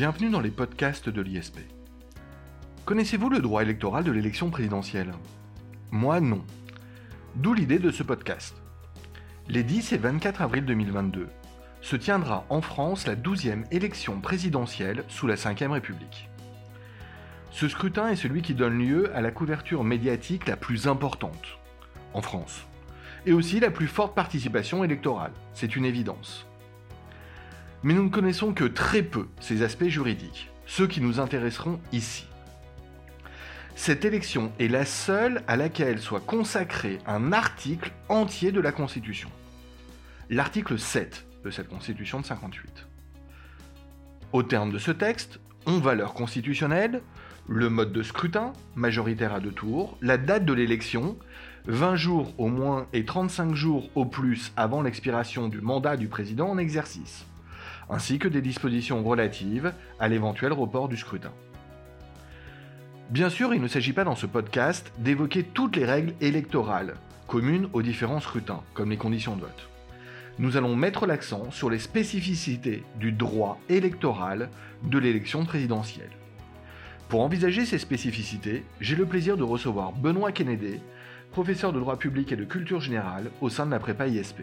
Bienvenue dans les podcasts de l'ISP. Connaissez-vous le droit électoral de l'élection présidentielle? Moi non. D'où l'idée de ce podcast. Les 10 et 24 avril 2022 se tiendra en France la 12e élection présidentielle sous la Ve République. Ce scrutin est celui qui donne lieu à la couverture médiatique la plus importante en France, et aussi la plus forte participation électorale, c'est une évidence. Mais nous ne connaissons que très peu ces aspects juridiques, ceux qui nous intéresseront ici. Cette élection est la seule à laquelle soit consacré un article entier de la Constitution. L'article 7 de cette Constitution de 58. Au terme de ce texte, ont valeur constitutionnelle le mode de scrutin, majoritaire à deux tours, la date de l'élection, 20 jours au moins et 35 jours au plus avant l'expiration du mandat du président en exercice, ainsi que des dispositions relatives à l'éventuel report du scrutin. Bien sûr, il ne s'agit pas dans ce podcast d'évoquer toutes les règles électorales communes aux différents scrutins, comme les conditions de vote. Nous allons mettre l'accent sur les spécificités du droit électoral de l'élection présidentielle. Pour envisager ces spécificités, j'ai le plaisir de recevoir Benoît Kennedy, professeur de droit public et de culture générale au sein de la prépa ISP.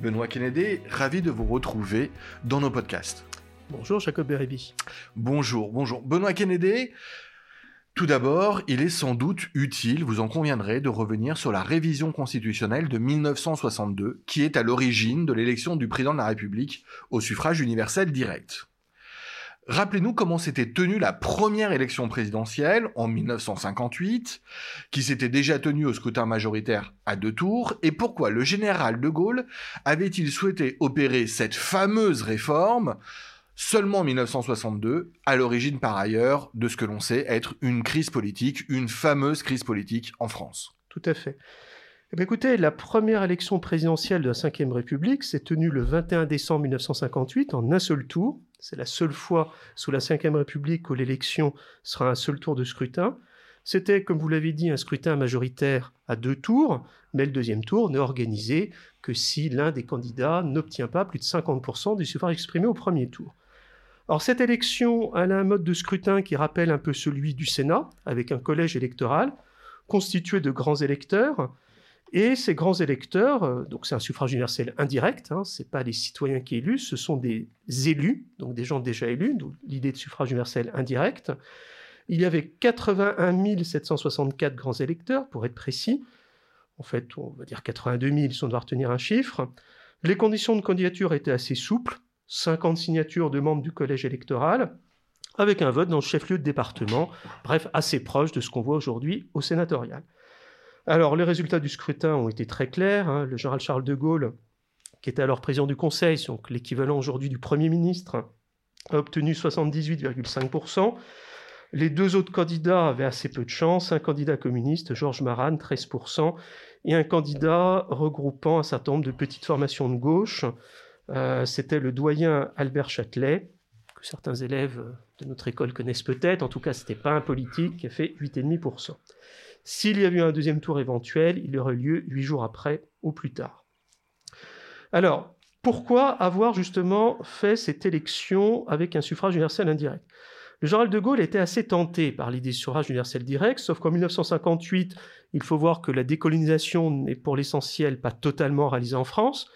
Benoît Kennedy, ravi de vous retrouver dans nos podcasts. Bonjour Jacob Bérébi. Bonjour, bonjour. Benoît Kennedy, tout d'abord, il est sans doute utile, vous en conviendrez, de revenir sur la révision constitutionnelle de 1962, qui est à l'origine de l'élection du président de la République au suffrage universel direct. Rappelez-nous comment s'était tenue la première élection présidentielle en 1958, qui s'était déjà tenue au scrutin majoritaire à deux tours, et pourquoi le général de Gaulle avait-il souhaité opérer cette fameuse réforme seulement en 1962, à l'origine par ailleurs de ce que l'on sait être une crise politique, une fameuse crise politique en France? Tout à fait. Eh écoutez, la première élection présidentielle de la Ve République s'est tenue le 21 décembre 1958 en un seul tour, c'est la seule fois sous la Ve République où l'élection sera un seul tour de scrutin. C'était, comme vous l'avez dit, un scrutin majoritaire à deux tours, mais le deuxième tour n'est organisé que si l'un des candidats n'obtient pas plus de 50% du suffrage exprimé au premier tour. Alors cette élection, a un mode de scrutin qui rappelle un peu celui du Sénat, avec un collège électoral constitué de grands électeurs, et ces grands électeurs, euh, donc c'est un suffrage universel indirect, hein, ce n'est pas les citoyens qui éluent, ce sont des élus, donc des gens déjà élus, d'où l'idée de suffrage universel indirect. Il y avait 81 764 grands électeurs, pour être précis. En fait, on va dire 82 000 si on doit retenir un chiffre. Les conditions de candidature étaient assez souples, 50 signatures de membres du collège électoral, avec un vote dans le chef-lieu de département, bref, assez proche de ce qu'on voit aujourd'hui au sénatorial. Alors, les résultats du scrutin ont été très clairs. Hein. Le général Charles de Gaulle, qui était alors président du Conseil, donc l'équivalent aujourd'hui du Premier ministre, a obtenu 78,5%. Les deux autres candidats avaient assez peu de chance. Un candidat communiste, Georges Maran, 13%, et un candidat regroupant un certain nombre de petites formations de gauche. Euh, c'était le doyen Albert Châtelet, que certains élèves de notre école connaissent peut-être. En tout cas, ce n'était pas un politique qui a fait 8,5%. S'il y avait eu un deuxième tour éventuel, il aurait lieu huit jours après ou plus tard. Alors, pourquoi avoir justement fait cette élection avec un suffrage universel indirect? Le général de Gaulle était assez tenté par l'idée de suffrage universel direct, sauf qu'en 1958, il faut voir que la décolonisation n'est pour l'essentiel pas totalement réalisée en France.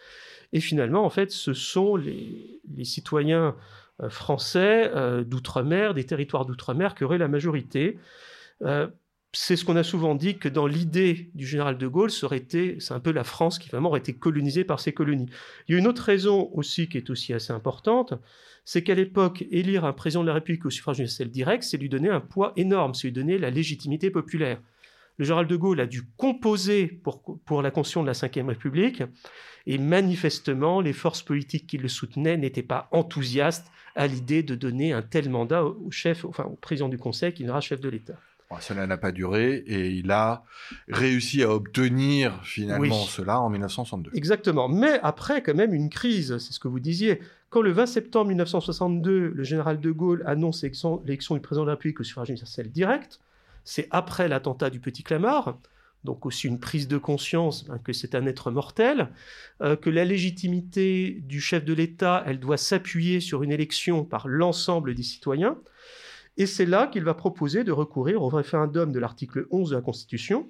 Et finalement, en fait, ce sont les, citoyens euh, français euh, d'outre-mer, des territoires d'outre-mer, qui auraient la majorité. Euh, c'est ce qu'on a souvent dit que dans l'idée du général de Gaulle, c'est un peu la France qui vraiment aurait été colonisée par ces colonies. Il y a une autre raison aussi qui est aussi assez importante, c'est qu'à l'époque, élire un président de la République au suffrage universel direct, c'est lui donner un poids énorme, c'est lui donner la légitimité populaire. Le général de Gaulle a dû composer pour, pour la construction de la Ve République, et manifestement, les forces politiques qui le soutenaient n'étaient pas enthousiastes à l'idée de donner un tel mandat au chef, enfin au président du Conseil qui sera chef de l'État cela n'a pas duré et il a réussi à obtenir finalement cela en 1962. Exactement. Mais après, quand même, une crise, c'est ce que vous disiez. Quand le 20 septembre 1962, le général de Gaulle annonce l'élection du président de la République au suffrage universel direct, c'est après l'attentat du Petit Clamart. donc aussi une prise de conscience hein, que c'est un être mortel, euh, que la légitimité du chef de l'État, elle doit s'appuyer sur une élection par l'ensemble des citoyens. Et c'est là qu'il va proposer de recourir au référendum de l'article 11 de la Constitution,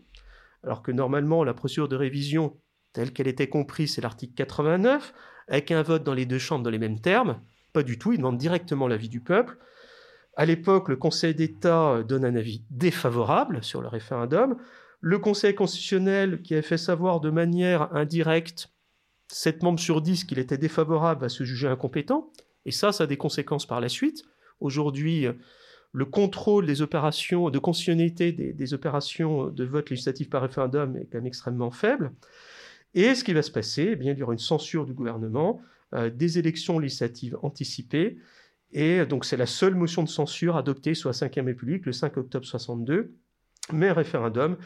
alors que normalement la procédure de révision telle qu'elle était comprise, c'est l'article 89, avec un vote dans les deux chambres dans les mêmes termes. Pas du tout, il demande directement l'avis du peuple. À l'époque, le Conseil d'État donne un avis défavorable sur le référendum. Le Conseil constitutionnel, qui a fait savoir de manière indirecte, 7 membres sur 10 qu'il était défavorable, va se juger incompétent. Et ça, ça a des conséquences par la suite. Aujourd'hui, le contrôle des opérations de constitutionnalité des, opérations de vote législatif par référendum est quand même extrêmement faible. Et ce qui va se passer, eh bien, il y aura une censure du gouvernement, euh, des élections législatives anticipées. Et donc, c'est la seule motion de censure adoptée sous la Ve République le 5 octobre 62, mais un référendum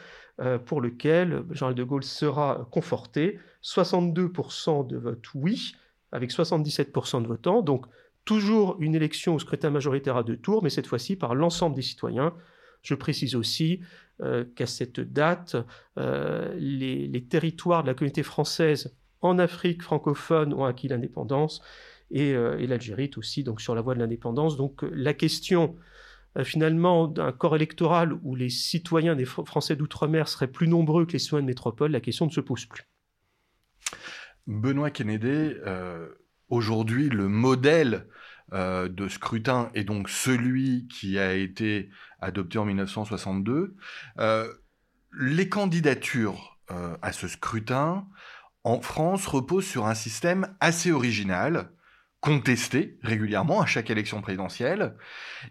euh, pour lequel Jean de Gaulle sera conforté. 62% de vote oui, avec 77% de votants. Donc, toujours une élection au scrutin majoritaire à deux tours, mais cette fois-ci par l'ensemble des citoyens. Je précise aussi euh, qu'à cette date, euh, les, territoires de la communauté française en Afrique francophone ont acquis l'indépendance et, euh, et l'Algérie aussi donc sur la voie de l'indépendance. Donc la question finalement d'un corps électoral où les citoyens des Français d'outre-mer seraient plus nombreux que les citoyens de métropole, la question ne se pose plus. Benoît Kennedy, aujourd'hui le modèle euh, de scrutin est donc celui qui a été adopté en 1962. Euh, les candidatures euh, à ce scrutin en France reposent sur un système assez original, contesté régulièrement à chaque élection présidentielle.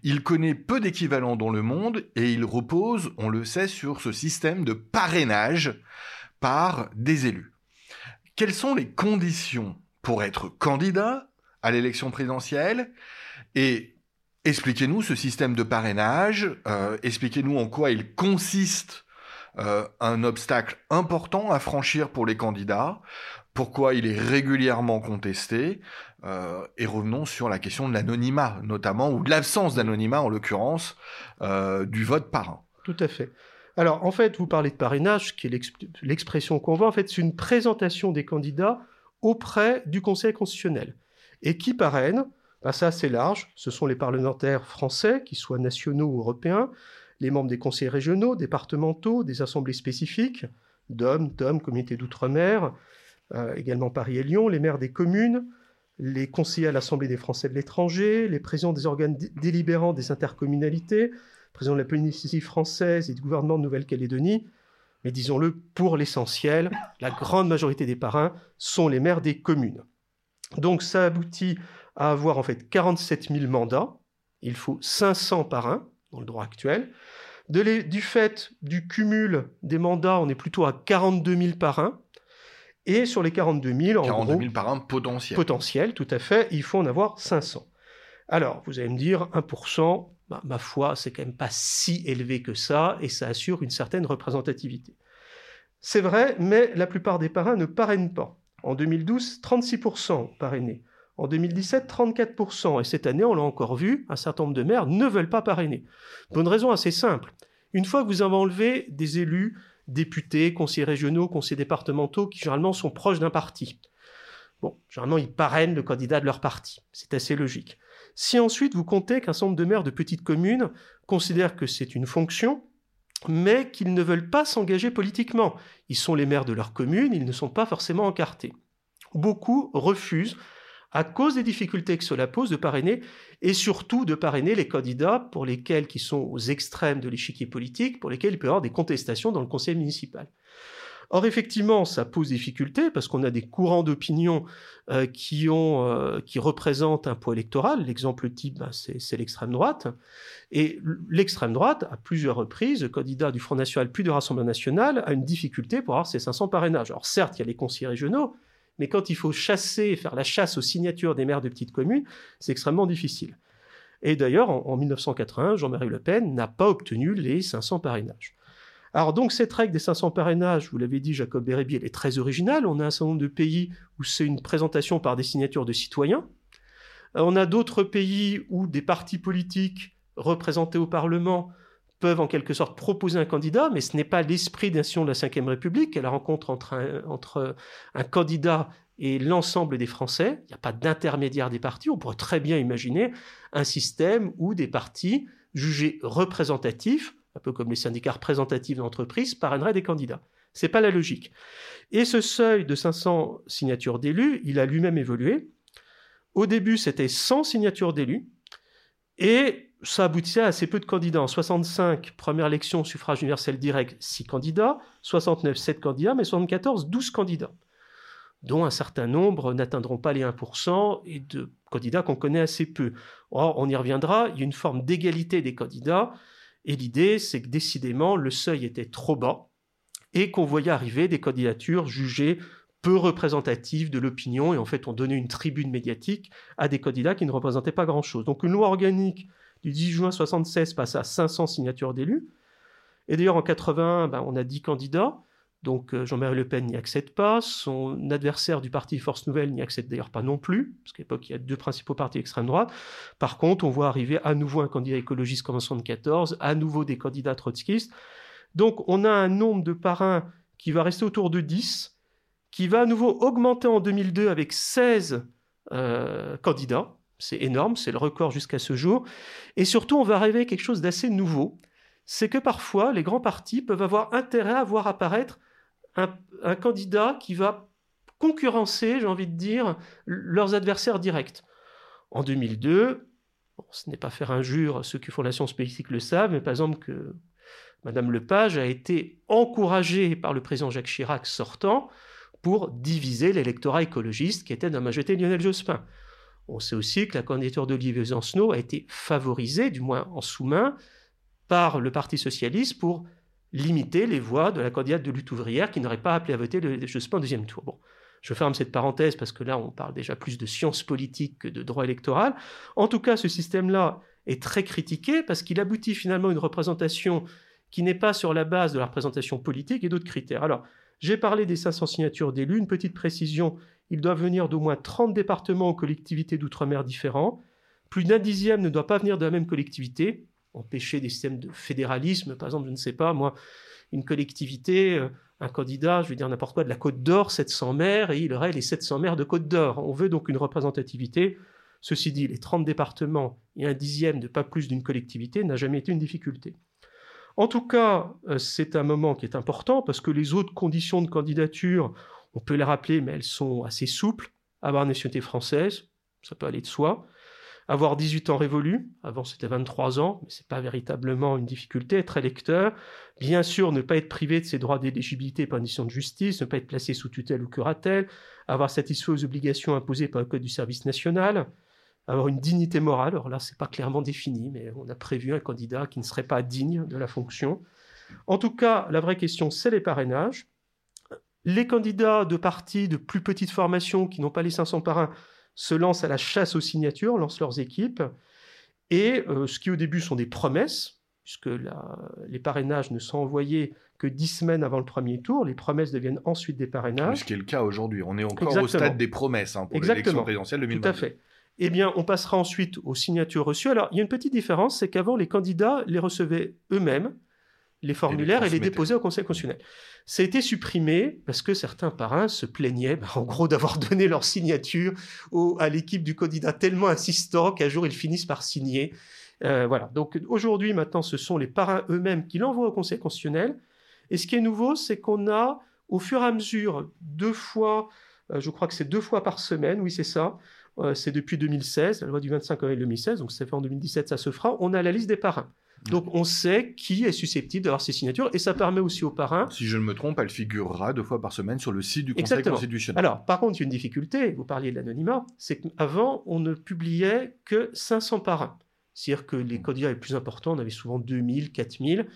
Il connaît peu d'équivalents dans le monde et il repose, on le sait, sur ce système de parrainage par des élus. Quelles sont les conditions pour être candidat à l'élection présidentielle et expliquez-nous ce système de parrainage, euh, expliquez-nous en quoi il consiste euh, un obstacle important à franchir pour les candidats, pourquoi il est régulièrement contesté, euh, et revenons sur la question de l'anonymat, notamment, ou de l'absence d'anonymat en l'occurrence, du vote parrain. Tout à fait. Alors, en fait, vous parlez de parrainage, qui est l'expression qu'on voit. En fait, c'est une présentation des candidats auprès du Conseil constitutionnel. Et qui parraine ben c'est large. Ce sont les parlementaires français, qu'ils soient nationaux ou européens, les membres des conseils régionaux, départementaux, des assemblées spécifiques, d'hommes, d'hommes, communautés d'outre-mer, euh, également Paris et Lyon, les maires des communes, les conseillers à l'Assemblée des Français de l'étranger, les présidents des organes délibérants des intercommunalités, présidents de la Polynésie française et du gouvernement de Nouvelle-Calédonie, mais disons-le, pour l'essentiel, la grande majorité des parrains sont les maires des communes. Donc ça aboutit à avoir en fait 47 000 mandats. Il faut 500 parrains dans le droit actuel. du fait du cumul des mandats, on est plutôt à 42 000 parrains. Et sur les 42 000, en 42 000 parrains potentiels. Potentiels, tout à fait. Il faut en avoir 500. Alors, vous allez me dire, 1%, ma foi, c'est quand même pas si élevé que ça, et ça assure une certaine représentativité. C'est vrai, mais la plupart des parrains ne parrainent pas. En 2012, 36% parrainés. En 2017, 34%. Et cette année, on l'a encore vu, un certain nombre de maires ne veulent pas parrainer. Pour une raison assez simple. Une fois que vous avez enlevé des élus, députés, conseillers régionaux, conseillers départementaux, qui généralement sont proches d'un parti, bon, généralement, ils parrainent le candidat de leur parti. C'est assez logique. Si ensuite vous comptez qu'un certain nombre de maires de petites communes considèrent que c'est une fonction, mais qu'ils ne veulent pas s'engager politiquement. Ils sont les maires de leur commune, ils ne sont pas forcément encartés. Beaucoup refusent, à cause des difficultés que cela pose, de parrainer, et surtout de parrainer les candidats pour lesquels, qui sont aux extrêmes de l'échiquier politique, pour lesquels il peut y avoir des contestations dans le conseil municipal. Or, effectivement, ça pose difficulté parce qu'on a des courants d'opinion euh, qui, euh, qui représentent un poids électoral. L'exemple type, ben, c'est l'extrême droite. Et l'extrême droite, à plusieurs reprises, candidat du Front National puis du Rassemblement National, a une difficulté pour avoir ses 500 parrainages. Alors, certes, il y a les conseillers régionaux, mais quand il faut chasser, faire la chasse aux signatures des maires de petites communes, c'est extrêmement difficile. Et d'ailleurs, en, en 1981, Jean-Marie Le Pen n'a pas obtenu les 500 parrainages. Alors donc cette règle des 500 parrainages, vous l'avez dit, Jacob Bérébi, elle est très originale. On a un certain nombre de pays où c'est une présentation par des signatures de citoyens. Euh, on a d'autres pays où des partis politiques représentés au Parlement peuvent en quelque sorte proposer un candidat, mais ce n'est pas l'esprit d'institution de la Ve République, la rencontre entre un, entre un candidat et l'ensemble des Français. Il n'y a pas d'intermédiaire des partis. On pourrait très bien imaginer un système où des partis jugés représentatifs, un peu comme les syndicats représentatifs d'entreprise, parraineraient des candidats. Ce n'est pas la logique. Et ce seuil de 500 signatures d'élus, il a lui-même évolué. Au début, c'était 100 signatures d'élus. Et ça aboutissait à assez peu de candidats. En 65, première élection, suffrage universel direct, 6 candidats. 69, 7 candidats. Mais 74, 12 candidats, dont un certain nombre n'atteindront pas les 1% et de candidats qu'on connaît assez peu. Or, on y reviendra, il y a une forme d'égalité des candidats. Et l'idée, c'est que décidément, le seuil était trop bas et qu'on voyait arriver des candidatures jugées peu représentatives de l'opinion. Et en fait, on donnait une tribune médiatique à des candidats qui ne représentaient pas grand-chose. Donc une loi organique du 10 juin 1976 passe à 500 signatures d'élus. Et d'ailleurs, en 81, ben, on a 10 candidats. Donc euh, Jean-Marie Le Pen n'y accède pas. Son adversaire du parti Force Nouvelle n'y accède d'ailleurs pas non plus, parce qu'à l'époque, il y a deux principaux partis extrême droite. Par contre, on voit arriver à nouveau un candidat écologiste comme en 1974, à nouveau des candidats trotskistes. Donc on a un nombre de parrains qui va rester autour de 10, qui va à nouveau augmenter en 2002 avec 16 euh, candidats. C'est énorme, c'est le record jusqu'à ce jour. Et surtout, on va arriver à quelque chose d'assez nouveau. C'est que parfois, les grands partis peuvent avoir intérêt à voir apparaître un, candidat qui va concurrencer, j'ai envie de dire, leurs adversaires directs. En 2002, ce n'est pas faire injure, ceux qui font la science politique le savent, mais par exemple que Madame Lepage a été encouragée par le président Jacques Chirac sortant pour diviser l'électorat écologiste qui était la majorité Lionel Jospin. On sait aussi que la candidature d'Olivier Zancenot a été favorisée, du moins en sous-main, par le Parti socialiste pour limiter les voix de la candidate de lutte ouvrière qui n'aurait pas appelé à voter le Jospin au deuxième tour. Bon, je ferme cette parenthèse parce que là, on parle déjà plus de science politique que de droit électoral. En tout cas, ce système-là est très critiqué parce qu'il aboutit finalement à une représentation qui n'est pas sur la base de la représentation politique et d'autres critères. Alors, j'ai parlé des 500 signatures d'élus. Une petite précision, ils doivent venir d'au moins 30 départements ou collectivités d'outre-mer différents. Plus d'un dixième ne doit pas venir de la même collectivité. Empêcher des systèmes de fédéralisme, par exemple, je ne sais pas, moi, une collectivité, euh, un candidat, je vais dire n'importe quoi, de la Côte d'Or, 700 maires, et il aurait les 700 maires de Côte d'Or. On veut donc une représentativité. Ceci dit, les 30 départements et un dixième de pas plus d'une collectivité n'a jamais été une difficulté. En tout cas, euh, c'est un moment qui est important parce que les autres conditions de candidature, on peut les rappeler, mais elles sont assez souples. Avoir une nationalité française, ça peut aller de soi. Avoir 18 ans révolus, avant c'était 23 ans, mais ce n'est pas véritablement une difficulté. Être électeur, bien sûr, ne pas être privé de ses droits d'éligibilité par une décision de justice, ne pas être placé sous tutelle ou curatelle, avoir satisfait aux obligations imposées par le Code du service national, avoir une dignité morale. Alors là, c'est pas clairement défini, mais on a prévu un candidat qui ne serait pas digne de la fonction. En tout cas, la vraie question, c'est les parrainages. Les candidats de partis de plus petite formation qui n'ont pas les 500 parrains se lancent à la chasse aux signatures, lancent leurs équipes. Et euh, ce qui au début sont des promesses, puisque les parrainages ne sont envoyés que dix semaines avant le premier tour, les promesses deviennent ensuite des parrainages. Ce qui est le cas aujourd'hui. On est encore au stade des promesses hein, pour l'élection présidentielle 2022. Tout à fait eh bien, on passera ensuite aux signatures reçues. Alors, il y a une petite différence, c'est qu'avant, les candidats les recevaient eux-mêmes, les formulaires, et les, déposaient au Conseil constitutionnel. Ça a été supprimé parce que certains parrains se plaignaient, ben, en gros, d'avoir donné leur signature à l'équipe du candidat tellement insistant qu'un jour, ils finissent par signer. Euh, voilà. Donc, aujourd'hui, maintenant, ce sont les parrains eux-mêmes qui l'envoient au Conseil constitutionnel. Et ce qui est nouveau, c'est qu'on a, au fur et à mesure, deux fois, euh, je crois que c'est deux fois par semaine, oui, c'est ça, euh, c'est depuis 2016, la loi du 25 avril 2016, donc c'est fait en 2017, ça se fera. On a la liste des parrains. Donc on sait qui est susceptible d'avoir ces signatures et ça permet aussi aux parrains. Si je ne me trompe, elle figurera deux fois par semaine sur le site du Conseil constitutionnel. Alors par contre, il y a une difficulté, vous parliez de l'anonymat, c'est qu'avant on ne publiait que 500 parrains. C'est-à-dire que les candidats les plus importants, on avait souvent 2000, 4000.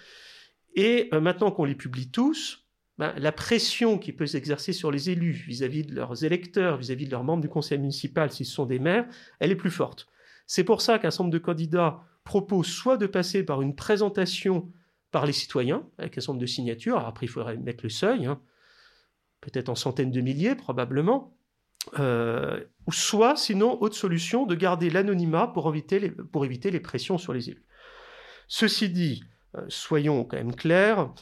Et euh, maintenant qu'on les publie tous, ben, la pression qui peut s'exercer sur les élus vis-à-vis de leurs électeurs, vis-à-vis de leurs membres du conseil municipal, s'ils sont des maires, elle est plus forte. C'est pour ça qu'un certain nombre de candidats proposent soit de passer par une présentation par les citoyens, avec un nombre de signatures, après il faudrait mettre le seuil, hein, peut-être en centaines de milliers probablement, euh, ou soit, sinon, autre solution, de garder l'anonymat pour éviter, les, pour éviter les pressions sur les élus. Ceci dit, soyons quand même clairs.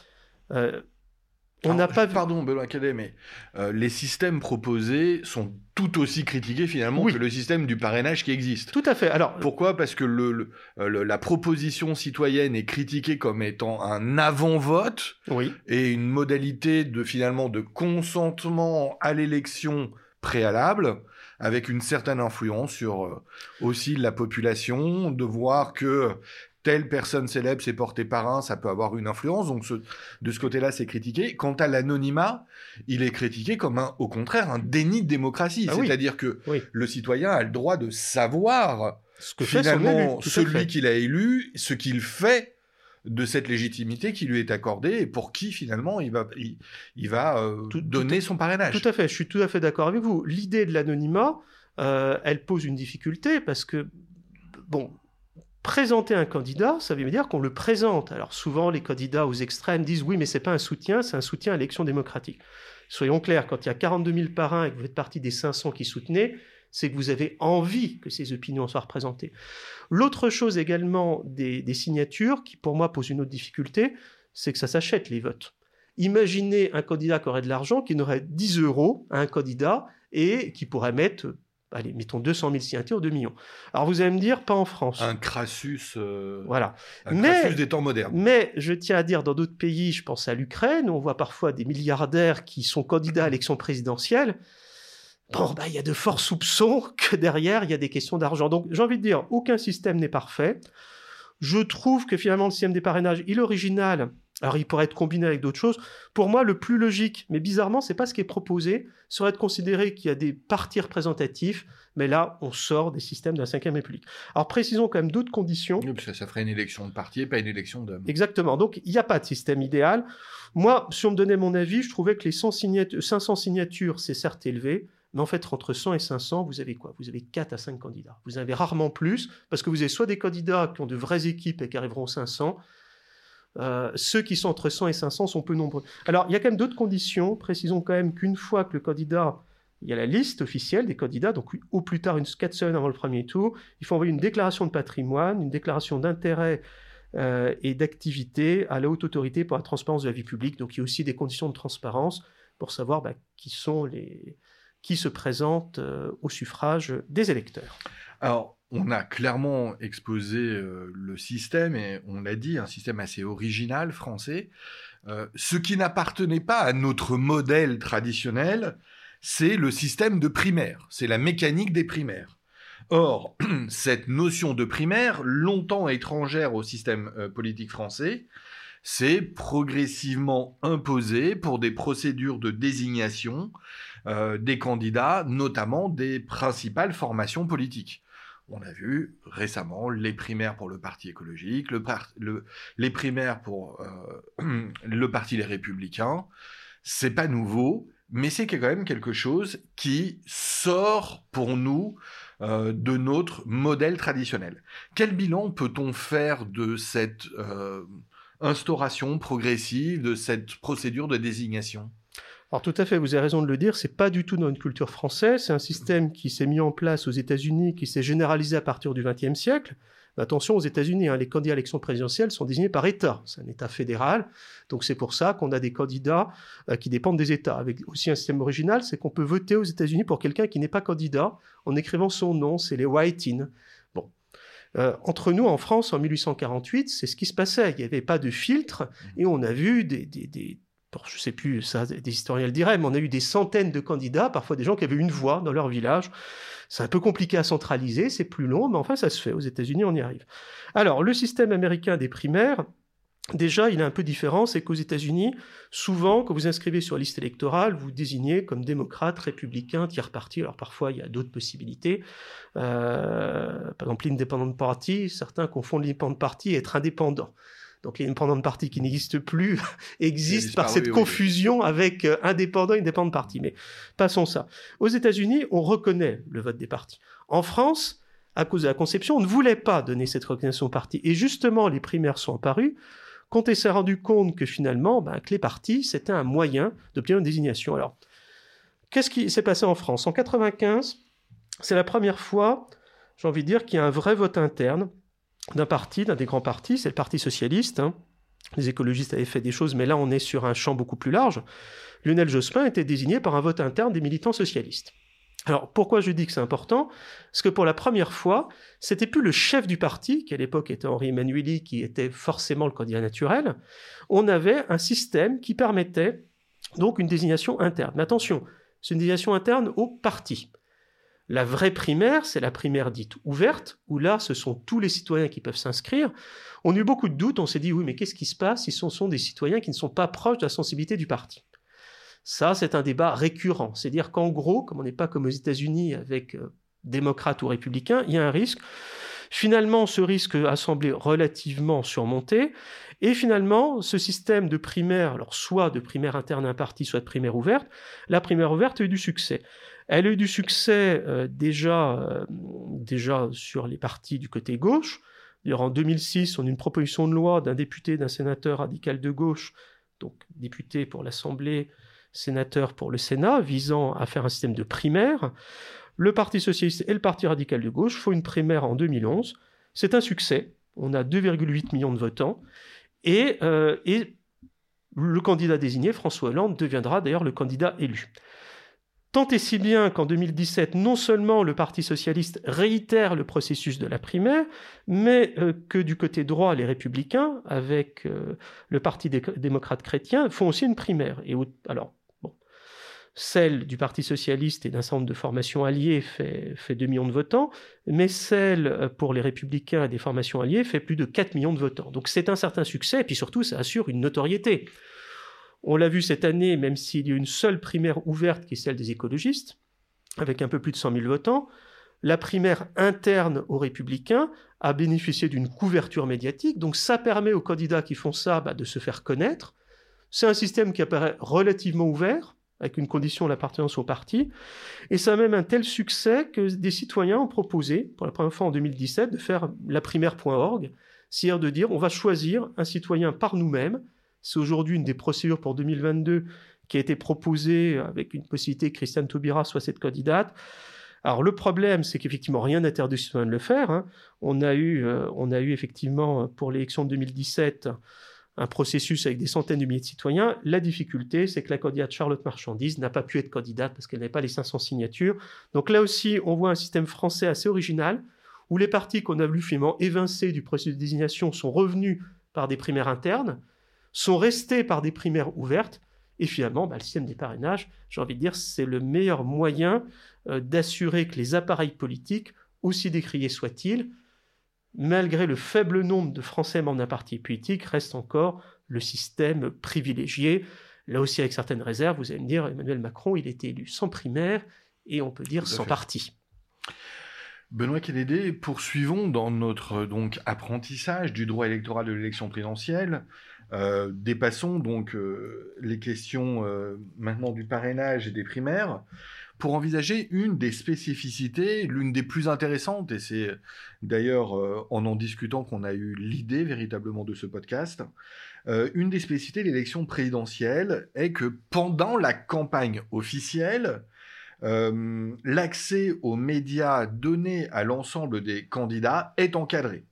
On n'a pas Pardon, Benoît Cadet, mais euh, les systèmes proposés sont tout aussi critiqués finalement que le système du parrainage qui existe. Tout à fait. Alors pourquoi? Parce que le, euh, la proposition citoyenne est critiquée comme étant un avant-vote et une modalité de finalement de consentement à l'élection préalable avec une certaine influence sur euh, aussi la population, de voir que telle personne célèbre s'est portée parrain, ça peut avoir une influence. Donc de ce côté-là, c'est critiqué. Quant à l'anonymat, il est critiqué comme un, au contraire, un déni de démocratie. Ah C'est-à-dire que le citoyen a le droit de savoir ce que finalement celui qu'il a élu, ce qu'il fait de cette légitimité qui lui est accordée et pour qui finalement il va, il, va euh, donner son parrainage. Tout à fait, je suis tout à fait d'accord avec vous. L'idée de l'anonymat, euh, elle pose une difficulté parce que, bon, présenter un candidat, ça veut dire qu'on le présente. Alors souvent, les candidats aux extrêmes disent oui, mais c'est pas un soutien, c'est un soutien à l'élection démocratique. Soyons clairs, quand il y a 42 000 parrains et que vous faites partie des 500 qui soutenaient, c'est que vous avez envie que ces opinions soient représentées. L'autre chose également des, des, signatures, qui pour moi pose une autre difficulté, c'est que ça s'achète les votes. Imaginez un candidat qui aurait de l'argent, qui n'aurait 10 euros à un candidat et qui pourrait mettre allez, mettons 200 000 signatures, 2 millions. Alors vous allez me dire, pas en France. Un crassus, euh, voilà. un crassus des temps modernes. Mais je tiens à dire, dans d'autres pays, je pense à l'Ukraine, on voit parfois des milliardaires qui sont candidats à l'élection présidentielle. Bon, bah, il y a de forts soupçons que derrière, il y a des questions d'argent. Donc j'ai envie de dire, aucun système n'est parfait. Je trouve que finalement, le système des parrainages, il est original, alors il pourrait être combiné avec d'autres choses. Pour moi, le plus logique, mais bizarrement, c'est pas ce qui est proposé, serait de considérer qu'il y a des partis représentatifs, mais là, on sort des systèmes de la Ve République. Alors précisons quand même d'autres conditions. Oui, parce que ça ferait une élection de parti et pas une élection d'hommes. Exactement. Donc il n'y a pas de système idéal. Moi, si on me donnait mon avis, je trouvais que les 500 signatures, c'est certes élevé, mais en fait, entre 100 et 500, vous avez quoi? Vous avez 4 à 5 candidats. Vous avez rarement plus, parce que vous avez soit des candidats qui ont de vraies équipes et qui arriveront aux 500, euh, ceux qui sont entre 100 et 500 sont peu nombreux. Alors, il y a quand même d'autres conditions. Précisons quand même qu'une fois que le candidat, il y a la liste officielle des candidats, donc au plus tard, une 4 semaines avant le premier tour, il faut envoyer une déclaration de patrimoine, une déclaration d'intérêt euh, et d'activité à la haute autorité pour la transparence de la vie publique. Donc, il y a aussi des conditions de transparence pour savoir bah, qui se présentent euh, au suffrage des électeurs. Alors, on a clairement exposé euh, le système, et on l'a dit, un système assez original français. Euh, ce qui n'appartenait pas à notre modèle traditionnel, c'est le système de primaire, c'est la mécanique des primaires. Or, cette notion de primaire, longtemps étrangère au système euh, politique français, s'est progressivement imposée pour des procédures de désignation des candidats, notamment des principales formations politiques. On a vu récemment les primaires pour le Parti écologique, les primaires pour euh, le Parti Les Républicains. C'est pas nouveau, mais c'est quand même quelque chose qui sort pour nous euh, de notre modèle traditionnel. Quel bilan peut-on faire de cette euh, instauration progressive, de cette procédure de désignation? Alors tout à fait, vous avez raison de le dire, c'est pas du tout dans notre culture française, c'est un système qui s'est mis en place aux États-Unis, qui s'est généralisé à partir du XXe siècle. attention, aux États-Unis, hein, les candidats à l'élection présidentielle sont désignés par État, c'est un État fédéral, donc c'est pour ça qu'on a des candidats euh, qui dépendent des États. Avec aussi un système original, c'est qu'on peut voter aux États-Unis pour quelqu'un qui n'est pas candidat en écrivant son nom, c'est les write-in. Bon. Euh, entre nous, en France, en 1848, c'est ce qui se passait. Il n'y avait pas de filtre et on a vu des je ne sais plus, des historiens le diraient, mais on a eu des centaines de candidats, parfois des gens qui avaient une voix dans leur village. C'est un peu compliqué à centraliser, c'est plus long, mais enfin ça se fait. Aux États-Unis, on y arrive. Alors, le système américain des primaires, déjà, il est un peu différent, c'est qu'aux États-Unis, souvent, quand vous inscrivez sur la liste électorale, vous désignez comme démocrate, républicain, tiers parti. Alors parfois, il y a d'autres possibilités. Euh, par exemple, l'independent party, certains confondent l'independent party et être indépendant donc l'indépendant de parti qui n'existe plus, existe par cette confusion avec euh, indépendant et indépendant de parti. Mais passons ça. Aux États-Unis, on reconnaît le vote des partis. En France, à cause de la conception, on ne voulait pas donner cette reconnaissance aux partis. Et justement, les primaires sont apparues quand on s'est rendu compte que finalement, ben, que les partis, c'était un moyen d'obtenir une désignation. Alors, qu'est-ce qui s'est passé en France? En 95, c'est la première fois, j'ai envie de dire, qu'il y a un vrai vote interne d'un parti, d'un des grands partis, c'est le Parti socialiste, hein, Les écologistes avaient fait des choses, mais là on est sur un champ beaucoup plus large. Lionel Jospin était désigné par un vote interne des militants socialistes. Alors pourquoi je dis que c'est important? Parce que pour la première fois, c'était plus le chef du parti, qui à l'époque était Henri Emmanueli, qui était forcément le candidat naturel. On avait un système qui permettait donc une désignation interne. Mais attention, c'est une désignation interne au parti. La vraie primaire, c'est la primaire dite ouverte, où là, ce sont tous les citoyens qui peuvent s'inscrire. On a eu beaucoup de doutes, on s'est dit, oui, mais qu'est-ce qui se passe si ce sont des citoyens qui ne sont pas proches de la sensibilité du parti? Ça, c'est un débat récurrent. C'est-à-dire qu'en gros, comme on n'est pas comme aux États-Unis avec euh, démocrates ou républicains, il y a un risque. Finalement, ce risque a semblé relativement surmonté. Et finalement, ce système de primaire, alors soit de primaire interne à un parti, soit de primaire ouverte, la primaire ouverte a eu du succès. Elle a eu du succès euh, déjà, euh, déjà sur les partis du côté gauche. D'ailleurs, en 2006, on a une proposition de loi d'un député, d'un sénateur radical de gauche, donc député pour l'Assemblée, sénateur pour le Sénat, visant à faire un système de primaire. Le Parti socialiste et le Parti radical de gauche font une primaire en 2011. C'est un succès. On a 2,8 millions de votants. Et, euh, et le candidat désigné, François Hollande, deviendra d'ailleurs le candidat élu. Tant et si bien qu'en 2017, non seulement le Parti socialiste réitère le processus de la primaire, mais euh, que du côté droit, les républicains, avec euh, le Parti démocrate chrétien, font aussi une primaire. Et alors, celle du Parti socialiste et d'un centre de formation alliée fait, fait 2 millions de votants, mais celle euh, pour les républicains et des formations alliées fait plus de 4 millions de votants. Donc c'est un certain succès, et puis surtout, ça assure une notoriété. On l'a vu cette année, même s'il y a une seule primaire ouverte qui est celle des écologistes, avec un peu plus de 100 000 votants, la primaire interne aux républicains a bénéficié d'une couverture médiatique, donc ça permet aux candidats qui font ça bah, de se faire connaître. C'est un système qui apparaît relativement ouvert, avec une condition d'appartenance au parti, et ça a même un tel succès que des citoyens ont proposé, pour la première fois en 2017, de faire la primaire.org, c'est-à-dire de dire on va choisir un citoyen par nous-mêmes, c'est aujourd'hui une des procédures pour 2022 qui a été proposée avec une possibilité que Christiane Taubira soit cette candidate. Alors le problème, c'est qu'effectivement, rien n'interdit de le faire. Hein. On, a eu, euh, on a eu effectivement pour l'élection de 2017 un processus avec des centaines de milliers de citoyens. La difficulté, c'est que la candidate Charlotte Marchandise n'a pas pu être candidate parce qu'elle n'avait pas les 500 signatures. Donc là aussi, on voit un système français assez original où les partis qu'on a voulu finalement évincer du processus de désignation sont revenus par des primaires internes sont restés par des primaires ouvertes. Et finalement, bah, le système des parrainages, j'ai envie de dire, c'est le meilleur moyen euh, d'assurer que les appareils politiques, aussi décriés soient-ils, malgré le faible nombre de Français membres d'un parti politique, restent encore le système privilégié. Là aussi, avec certaines réserves, vous allez me dire, Emmanuel Macron, il était élu sans primaire et on peut dire sans parti. Benoît Kennedy, poursuivons dans notre donc apprentissage du droit électoral de l'élection présidentielle. Euh, dépassons donc euh, les questions euh, maintenant du parrainage et des primaires pour envisager une des spécificités, l'une des plus intéressantes, et c'est d'ailleurs en en discutant qu'on a eu l'idée véritablement de ce podcast, une des spécificités de l'élection présidentielle est que pendant la campagne officielle, l'accès aux médias donnés à l'ensemble des candidats est encadré.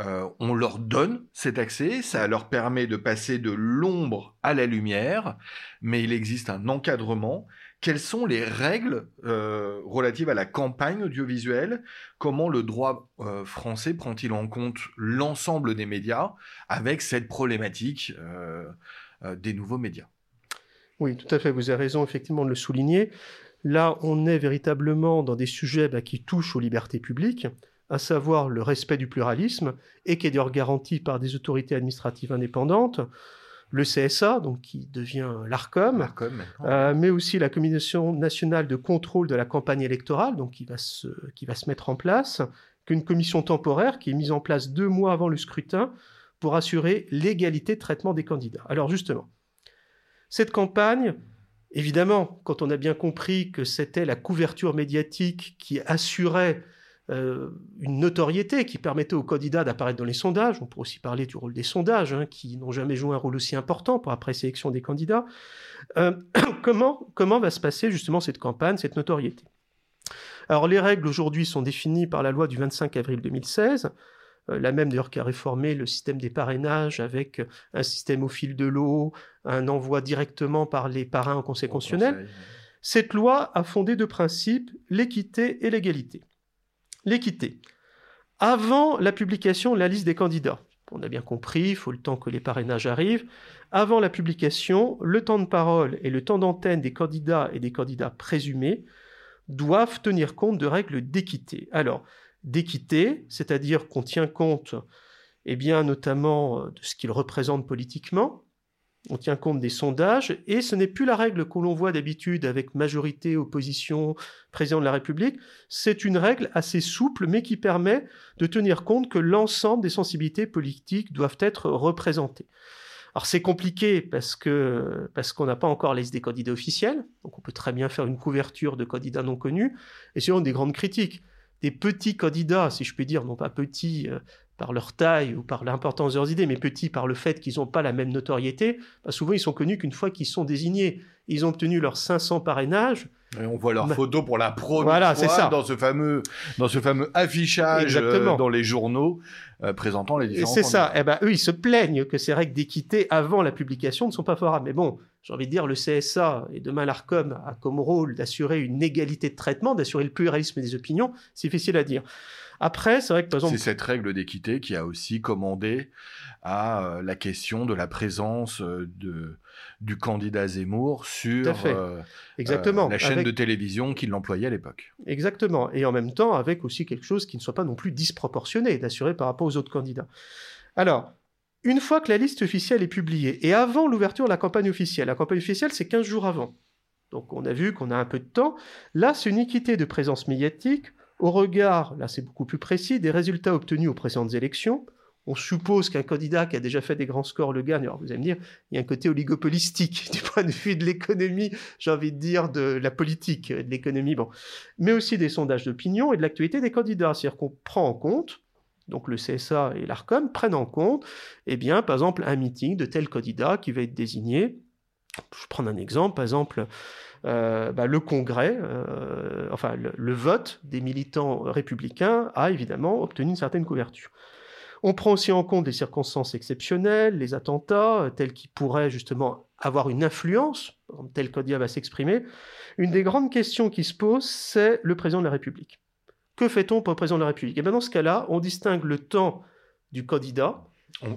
Euh, on leur donne cet accès, ça leur permet de passer de l'ombre à la lumière, mais il existe un encadrement. Quelles sont les règles euh, relatives à la campagne audiovisuelle? Comment le droit euh, français prend-il en compte l'ensemble des médias avec cette problématique des nouveaux médias? Oui, tout à fait, vous avez raison effectivement de le souligner. Là, on est véritablement dans des sujets bah, qui touchent aux libertés publiques à savoir le respect du pluralisme, et qui est d'ailleurs garanti par des autorités administratives indépendantes, le CSA, donc qui devient l'ARCOM, euh, mais aussi la Commission nationale de contrôle de la campagne électorale, donc qui va se, qui va se mettre en place, qu'une commission temporaire qui est mise en place deux mois avant le scrutin pour assurer l'égalité de traitement des candidats. Alors justement, cette campagne, évidemment, quand on a bien compris que c'était la couverture médiatique qui assurait euh, une notoriété qui permettait aux candidats d'apparaître dans les sondages. On pourrait aussi parler du rôle des sondages, hein, qui n'ont jamais joué un rôle aussi important pour la présélection des candidats. Euh, comment, comment va se passer justement cette campagne, cette notoriété? Alors les règles aujourd'hui sont définies par la loi du 25 avril 2016. euh, la même d'ailleurs qui a réformé le système des parrainages avec un système au fil de l'eau, un envoi directement par les parrains au Conseil constitutionnel. Cette loi a fondé deux principes, l'équité et l'égalité. L'équité. Avant la publication de la liste des candidats, on a bien compris, il faut le temps que les parrainages arrivent, avant la publication, le temps de parole et le temps d'antenne des candidats et des candidats présumés doivent tenir compte de règles d'équité. Alors, d'équité, c'est-à-dire qu'on tient compte, eh bien, notamment de ce qu'ils représentent politiquement, on tient compte des sondages, et ce n'est plus la règle que l'on voit d'habitude avec majorité, opposition, président de la République, c'est une règle assez souple, mais qui permet de tenir compte que l'ensemble des sensibilités politiques doivent être représentées. Alors c'est compliqué parce que parce qu'on n'a pas encore les des candidats officiels, donc on peut très bien faire une couverture de candidats non connus, et sinon des grandes critiques. Des petits candidats, si je puis dire, non pas petits euh, par leur taille ou par l'importance de leurs idées, mais petits par le fait qu'ils n'ont pas la même notoriété, bah, souvent ils sont connus qu'une fois qu'ils sont désignés. Ils ont obtenu leurs 500 parrainages. Et on voit leurs photos pour la première fois ça. dans ce fameux dans ce fameux affichage euh, dans les journaux euh, présentant les différents. C'est ça. Eh ben eux ils se plaignent que ces règles d'équité avant la publication ne sont pas favorables. Mais bon, j'ai envie de dire le CSA et demain l'Arcom a comme rôle d'assurer une égalité de traitement, d'assurer le pluralisme des opinions. C'est difficile à dire. Après, c'est vrai que par exemple... C'est cette règle d'équité qui a aussi commandé à euh, la question de la présence euh, de, du candidat Zemmour sur euh, Exactement. la chaîne de télévision qui l'employait à l'époque. Exactement. Et en même temps, avec aussi quelque chose qui ne soit pas non plus disproportionné, d'assurer par rapport aux autres candidats. Alors, une fois que la liste officielle est publiée, et avant l'ouverture de la campagne officielle, la campagne officielle c'est 15 jours avant, donc on a vu qu'on a un peu de temps, là c'est une équité de présence médiatique au regard, là c'est beaucoup plus précis, des résultats obtenus aux précédentes élections, on suppose qu'un candidat qui a déjà fait des grands scores le gagne. Alors vous allez me dire, il y a un côté oligopolistique du point de vue de l'économie, j'ai envie de dire de la politique, de l'économie, bon, mais aussi des sondages d'opinion et de l'actualité des candidats. C'est-à-dire qu'on prend en compte, donc le CSA et l'ARCOM prennent en compte, eh bien, par exemple, un meeting de tel candidat qui va être désigné. Je prends un exemple, par exemple, euh, bah, le Congrès, euh, enfin le, vote des militants républicains a évidemment obtenu une certaine couverture. On prend aussi en compte des circonstances exceptionnelles, les attentats, euh, tels qui pourraient justement avoir une influence, tel qu'Odia va s'exprimer. Une des grandes questions qui se posent, c'est le président de la République. Que fait-on pour le président de la République? Et eh bien dans ce cas-là, on distingue le temps du candidat,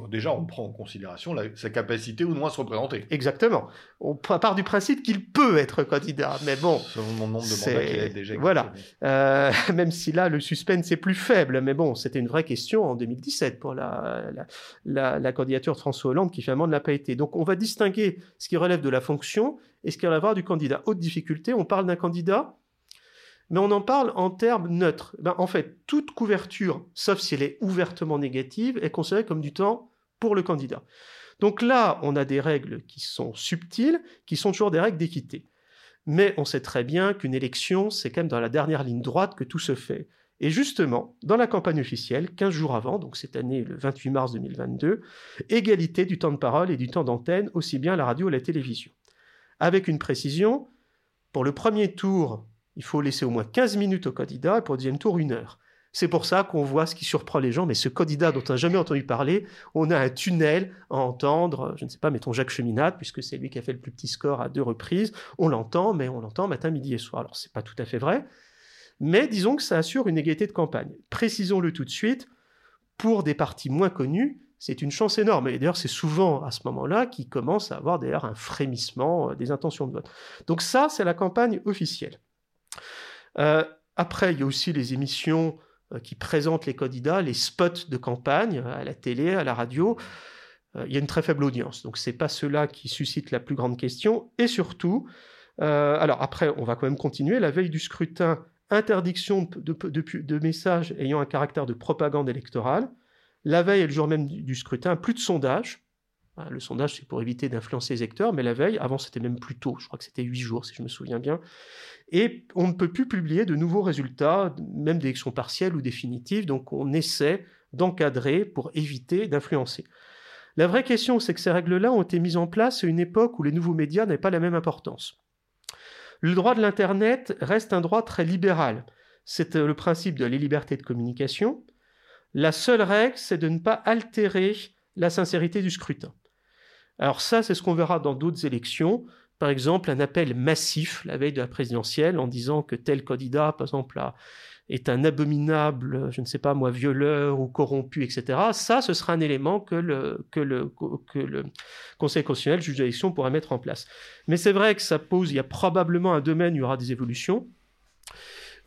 déjà, on prend en considération sa capacité ou non à se représenter. Exactement. On part du principe qu'il peut être candidat, mais bon. Selon mon nombre de mandats qu'il a déjà Voilà. Euh, même si là, le suspense est plus faible, mais bon, c'était une vraie question en 2017 pour la, la, la, candidature de François Hollande qui finalement ne l'a pas été. Donc, on va distinguer ce qui relève de la fonction et ce qui relève du candidat. Haute difficulté, on parle d'un candidat mais on en parle en termes neutres. Ben, en fait, toute couverture, sauf si elle est ouvertement négative, est considérée comme du temps pour le candidat. Donc là, on a des règles qui sont subtiles, qui sont toujours des règles d'équité. Mais on sait très bien qu'une élection, c'est quand même dans la dernière ligne droite que tout se fait. Et justement, dans la campagne officielle, 15 jours avant, donc cette année, le 28 mars 2022, égalité du temps de parole et du temps d'antenne, aussi bien à la radio et à la télévision. Avec une précision, pour le premier tour, il faut laisser au moins 15 minutes au candidat et pour le deuxième tour, une heure. C'est pour ça qu'on voit ce qui surprend les gens, mais ce candidat dont on n'a jamais entendu parler, on a un tunnel à entendre, je ne sais pas, mettons Jacques Cheminade, puisque c'est lui qui a fait le plus petit score à deux reprises, on l'entend, mais on l'entend matin, midi et soir. Alors c'est pas tout à fait vrai, mais disons que ça assure une égalité de campagne. Précisons-le tout de suite, pour des partis moins connus, c'est une chance énorme. Et d'ailleurs, c'est souvent à ce moment-là qu'ils commencent à avoir d'ailleurs un frémissement euh, des intentions de vote. Donc ça, c'est la campagne officielle. Euh, après, il y a aussi les émissions euh, qui présentent les candidats, les spots de campagne à la télé, à la radio. Euh, il y a une très faible audience, donc c'est pas cela qui suscite la plus grande question. Et surtout, alors après, on va quand même continuer. La veille du scrutin, interdiction de, messages ayant un caractère de propagande électorale. La veille et le jour même du scrutin, plus de sondages. Hein, le sondage, c'est pour éviter d'influencer les électeurs, mais la veille, avant c'était même plus tôt, je crois que c'était 8 jours si je me souviens bien, et on ne peut plus publier de nouveaux résultats, même d'élections partielles ou définitives, donc on essaie d'encadrer pour éviter d'influencer. La vraie question, c'est que ces règles-là ont été mises en place à une époque où les nouveaux médias n'avaient pas la même importance. Le droit de l'Internet reste un droit très libéral. C'est euh, le principe de la liberté de communication, La seule règle, c'est de ne pas altérer la sincérité du scrutin. Alors ça, c'est ce qu'on verra dans d'autres élections. Par exemple, un appel massif la veille de la présidentielle en disant que tel candidat, par exemple, est un abominable, je ne sais pas moi, violeur ou corrompu, etc. Ça, ce sera un élément que le, le, le Conseil constitutionnel, juge d'élection, pourra mettre en place. Mais c'est vrai que ça pose, il y a probablement un domaine où il y aura des évolutions,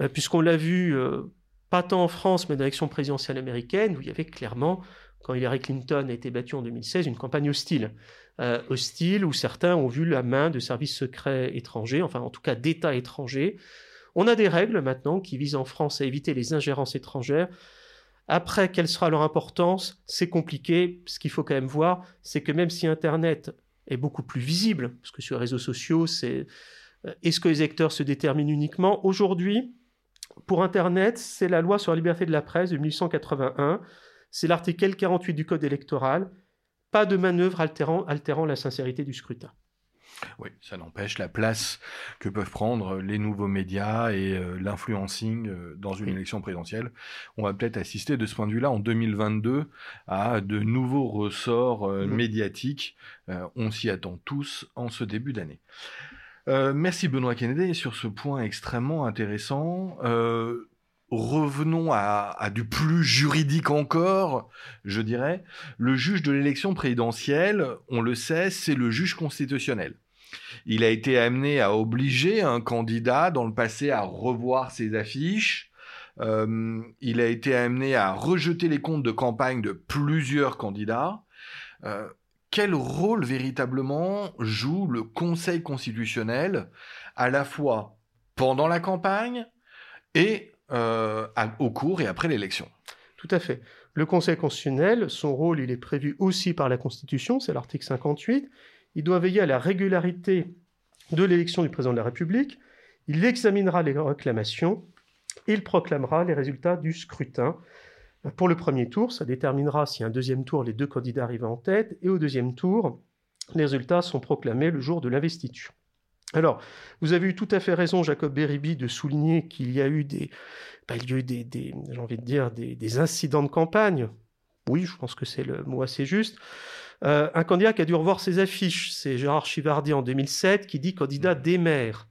euh, puisqu'on l'a vu, euh, pas tant en France, mais dans l'élection présidentielle américaine, où il y avait clairement, quand Hillary Clinton a été battue en 2016, une campagne hostile. Euh, hostile où certains ont vu la main de services secrets étrangers, enfin en tout cas d'États étrangers. On a des règles maintenant qui visent en France à éviter les ingérences étrangères. Après, quelle sera leur importance? C'est compliqué. Ce qu'il faut quand même voir, c'est que même si Internet est beaucoup plus visible, parce que sur les réseaux sociaux, c'est euh, est-ce que les électeurs se déterminent uniquement? Aujourd'hui, pour Internet, c'est la loi sur la liberté de la presse de 1881. C'est l'article 48 du Code électoral pas de manœuvre altérant, altérant la sincérité du scrutin. Oui, ça n'empêche la place que peuvent prendre les nouveaux médias et euh, l'influencing euh, dans une élection présidentielle. On va peut-être assister de ce point de vue-là en 2022 à de nouveaux ressorts euh, mm. médiatiques. on s'y attend tous en ce début d'année. merci Benoît Kennedy sur ce point extrêmement intéressant revenons à, du plus juridique encore, je dirais. Le juge de l'élection présidentielle, on le sait, c'est le juge constitutionnel. Il a été amené à obliger un candidat dans le passé à revoir ses affiches. Euh, il a été amené à rejeter les comptes de campagne de plusieurs candidats. Euh, quel rôle véritablement joue le Conseil constitutionnel à la fois pendant la campagne et euh, au cours et après l'élection. Tout à fait. Le Conseil constitutionnel, son rôle, il est prévu aussi par la Constitution, c'est l'article 58. Il doit veiller à la régularité de l'élection du président de la République. Il examinera les réclamations. Il proclamera les résultats du scrutin. Pour le premier tour, ça déterminera si un deuxième tour, les deux candidats arrivent en tête. Et au deuxième tour, les résultats sont proclamés le jour de l'investiture. Alors, vous avez eu tout à fait raison, Jacob Beribi, de souligner qu'il y a eu des, bah, il y a eu des, j'ai envie de dire, des, incidents de campagne. Oui, je pense que c'est le mot assez juste. Euh, un candidat qui a dû revoir ses affiches, c'est Gérard Chivardi en 2007 qui dit candidat des maires.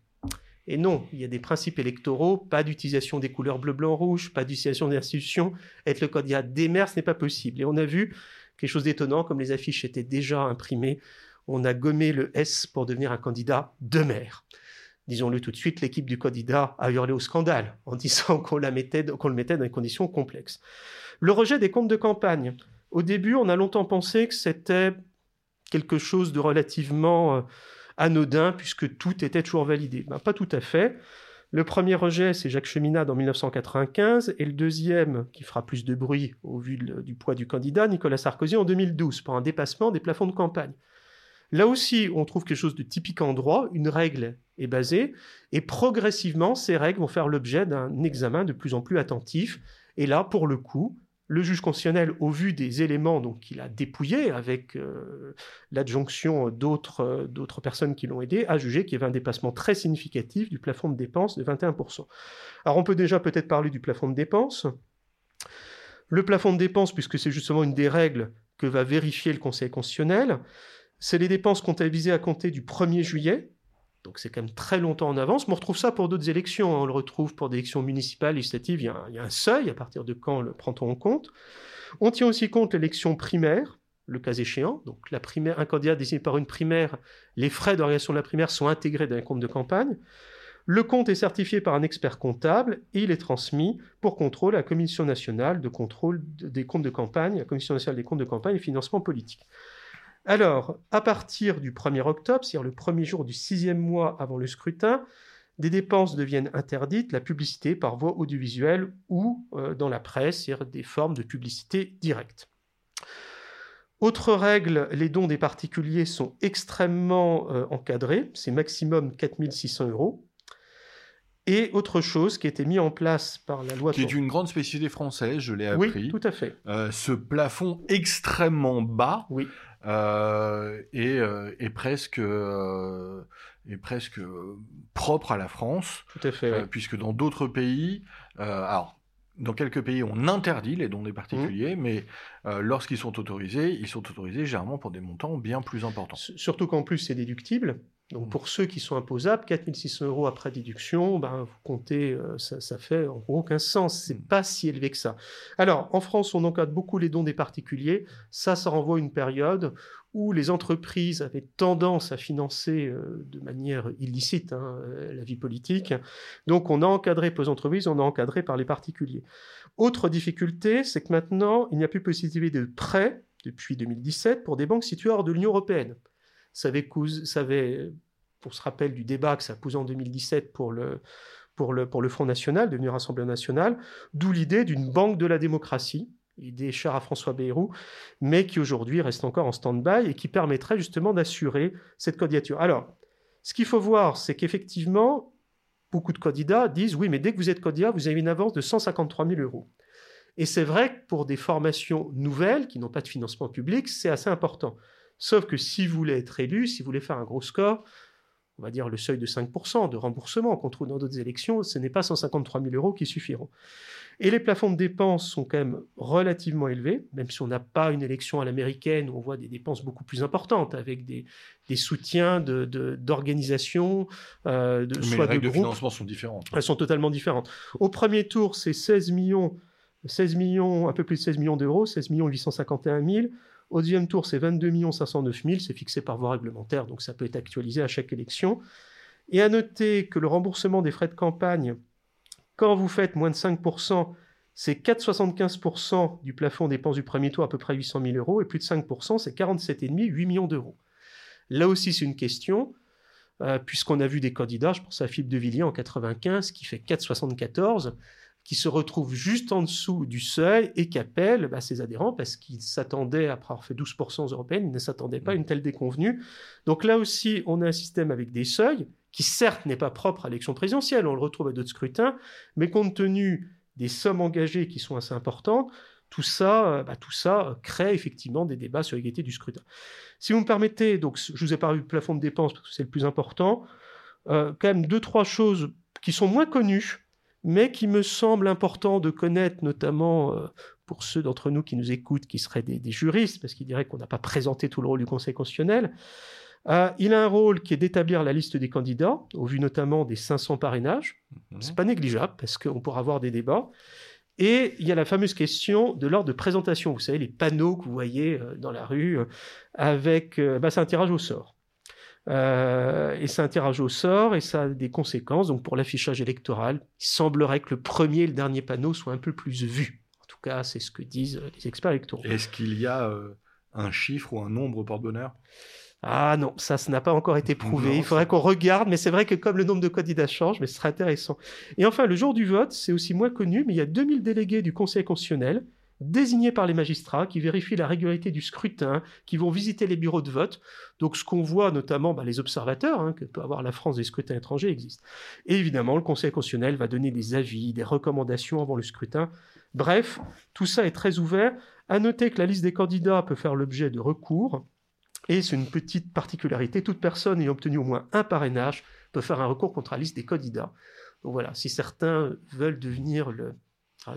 Et non, il y a des principes électoraux, pas d'utilisation des couleurs bleu, blanc, rouge, pas d'utilisation des institutions. Être le candidat des maires, ce n'est pas possible. Et on a vu quelque chose d'étonnant, comme les affiches étaient déjà imprimées on a gommé le S pour devenir un candidat de maire. Disons-le tout de suite, l'équipe du candidat a hurlé au scandale en disant qu'on le mettait dans des conditions complexes. Le rejet des comptes de campagne. Au début, on a longtemps pensé que c'était quelque chose de relativement euh, anodin puisque tout était toujours validé. Ben, pas tout à fait. Le premier rejet, c'est Jacques Cheminade en 1995, et le deuxième, qui fera plus de bruit au vu du poids du candidat, Nicolas Sarkozy en 2012, pour un dépassement des plafonds de campagne. Là aussi, on trouve quelque chose de typique en droit, une règle est basée, et progressivement, ces règles vont faire l'objet d'un examen de plus en plus attentif. Et là, pour le coup, le juge constitutionnel, au vu des éléments qu'il a dépouillés avec euh, l'adjonction d'autres, d'autres personnes qui l'ont aidé, a jugé qu'il y avait un dépassement très significatif du plafond de dépenses de 21%. Alors on peut déjà peut-être parler du plafond de dépenses. Le plafond de dépenses, puisque c'est justement une des règles que va vérifier le Conseil constitutionnel, c'est les dépenses comptabilisées à compter du 1er juillet. Donc c'est quand même très longtemps en avance. Mais on retrouve ça pour d'autres élections. Hein. On le retrouve pour des élections municipales, législatives. Il y, a un, seuil. À partir de quand le prend-on en compte On tient aussi compte l'élection primaire, le cas échéant. Donc la primaire, un candidat désigné par une primaire, les frais d'organisation de la primaire sont intégrés dans les comptes de campagne. Le compte est certifié par un expert comptable et il est transmis pour contrôle à la Commission nationale de contrôle des comptes de campagne, la Commission nationale des comptes de campagne et financement politique. Alors, à partir du 1er octobre, c'est-à-dire le premier jour du sixième mois avant le scrutin, des dépenses deviennent interdites, la publicité par voie audiovisuelle ou euh, dans la presse, c'est-à-dire des formes de publicité directe. Autre règle, les dons des particuliers sont extrêmement euh, encadrés, c'est maximum 4600 euros. Et autre chose qui a été mis en place par la loi... Qui est une grande spécificité française, je l'ai appris. Oui, tout à fait. Euh, ce plafond extrêmement bas oui. Euh, et, euh, et, presque euh, est presque propre à la France. Tout à fait. Puisque dans d'autres pays, alors dans quelques pays, on interdit les dons des particuliers, mmh. mais euh, lorsqu'ils sont autorisés, ils sont autorisés généralement pour des montants bien plus importants. Surtout qu'en plus, c'est déductible. Donc mmh. pour ceux qui sont imposables, 4600 euros après déduction, ben, vous comptez, euh, ça, fait en gros aucun sens. C'est mmh. pas si élevé que ça. Alors en France, on encadre beaucoup les dons des particuliers. Ça, ça renvoie à une période où les entreprises avaient tendance à financer euh, de manière illicite hein, euh, la vie politique. Donc on a encadré les entreprises, on a encadré par les particuliers. Autre difficulté, c'est que maintenant, il n'y a plus possibilité de prêt depuis 2017 pour des banques situées hors de l'Union européenne. Ça avait, ça avait, on se rappelle du débat que ça a posé en 2017 pour le, pour le, pour le Front National, devenu Rassemblement National, d'où l'idée d'une banque de la démocratie, idée chère à François Bayrou, mais qui aujourd'hui reste encore en stand-by et qui permettrait justement d'assurer cette candidature. Alors, ce qu'il faut voir, c'est qu'effectivement, beaucoup de candidats disent oui, mais dès que vous êtes candidat, vous avez une avance de 153 000 euros. Et c'est vrai que pour des formations nouvelles qui n'ont pas de financement public, c'est assez important. Sauf que si vous voulez être élu, si vous voulez faire un gros score, on va dire le seuil de 5% de remboursement qu'on trouve dans d'autres élections, ce n'est pas 153 000 euros qui suffiront. Et les plafonds de dépenses sont quand même relativement élevés, même si on n'a pas une élection à l'américaine où on voit des dépenses beaucoup plus importantes, avec des, soutiens d'organisations, de, euh, de, Mais les règles de, financement sont différentes. Elles sont totalement différentes. Au premier tour, c'est 16 millions, 16 millions, un peu plus de 16 millions d'euros, 16 millions 851 000. Au deuxième tour, c'est 22 509 000, c'est fixé par voie réglementaire, donc ça peut être actualisé à chaque élection. Et à noter que le remboursement des frais de campagne quand vous faites moins de 5%, c'est 4,75% du plafond dépenses du premier tour, à peu près 800 000 euros, et plus de 5%, c'est 47,5, 8 millions d'euros. Là aussi, c'est une question, euh, puisqu'on a vu des candidats, je pense à Philippe de Villiers en 95, qui fait 4,74, qui se retrouve juste en dessous du seuil et qui appelle bah, ses adhérents parce qu'ils s'attendaient, après avoir fait 12% aux européennes, ils ne s'attendaient pas à une telle déconvenue. Donc là aussi, on a un système avec des seuils qui certes n'est pas propre à l'élection présidentielle, on le retrouve à d'autres scrutins, mais compte tenu des sommes engagées qui sont assez importantes, tout ça, euh, bah, tout ça crée effectivement des débats sur l'égalité du scrutin. Si vous me permettez, donc je vous ai parlé du plafond de dépenses parce que c'est le plus important, euh, quand même deux, trois choses qui sont moins connues, mais qui me semblent importantes de connaître, notamment euh, pour ceux d'entre nous qui nous écoutent, qui seraient des, des juristes, parce qu'ils diraient qu'on n'a pas présenté tout le rôle du Conseil constitutionnel. Euh, il a un rôle qui est d'établir la liste des candidats, au vu notamment des 500 parrainages. Ce mhm. C'est pas négligeable parce qu'on pourra avoir des débats. Et il y a la fameuse question de l'ordre de présentation. Vous savez, les panneaux que vous voyez euh, dans la rue avec. Bah, c'est un tirage au sort. Et c'est un tirage au sort et ça a des conséquences. Donc pour l'affichage électoral, il semblerait que le premier et le dernier panneau soient un peu plus vus. En tout cas, c'est ce que disent les experts électoraux. Est-ce qu'il y a un chiffre ou un nombre porte-bonheur? Ah non, ça, ça n'a pas encore été prouvé. Il faudrait qu'on regarde, mais c'est vrai que comme le nombre de candidats change, mais ce serait intéressant. Et enfin, le jour du vote, c'est aussi moins connu, mais il y a 2000 délégués du Conseil constitutionnel désignés par les magistrats qui vérifient la régularité du scrutin, qui vont visiter les bureaux de vote. Donc ce qu'on voit notamment, bah, les observateurs hein, que peut avoir la France des scrutins étrangers existent. Et évidemment, le Conseil constitutionnel va donner des avis, des recommandations avant le scrutin. Bref, tout ça est très ouvert. À noter que la liste des candidats peut faire l'objet de recours. Et c'est une petite particularité, toute personne ayant obtenu au moins un parrainage peut faire un recours contre la liste des candidats. Donc voilà, si certains veulent devenir le,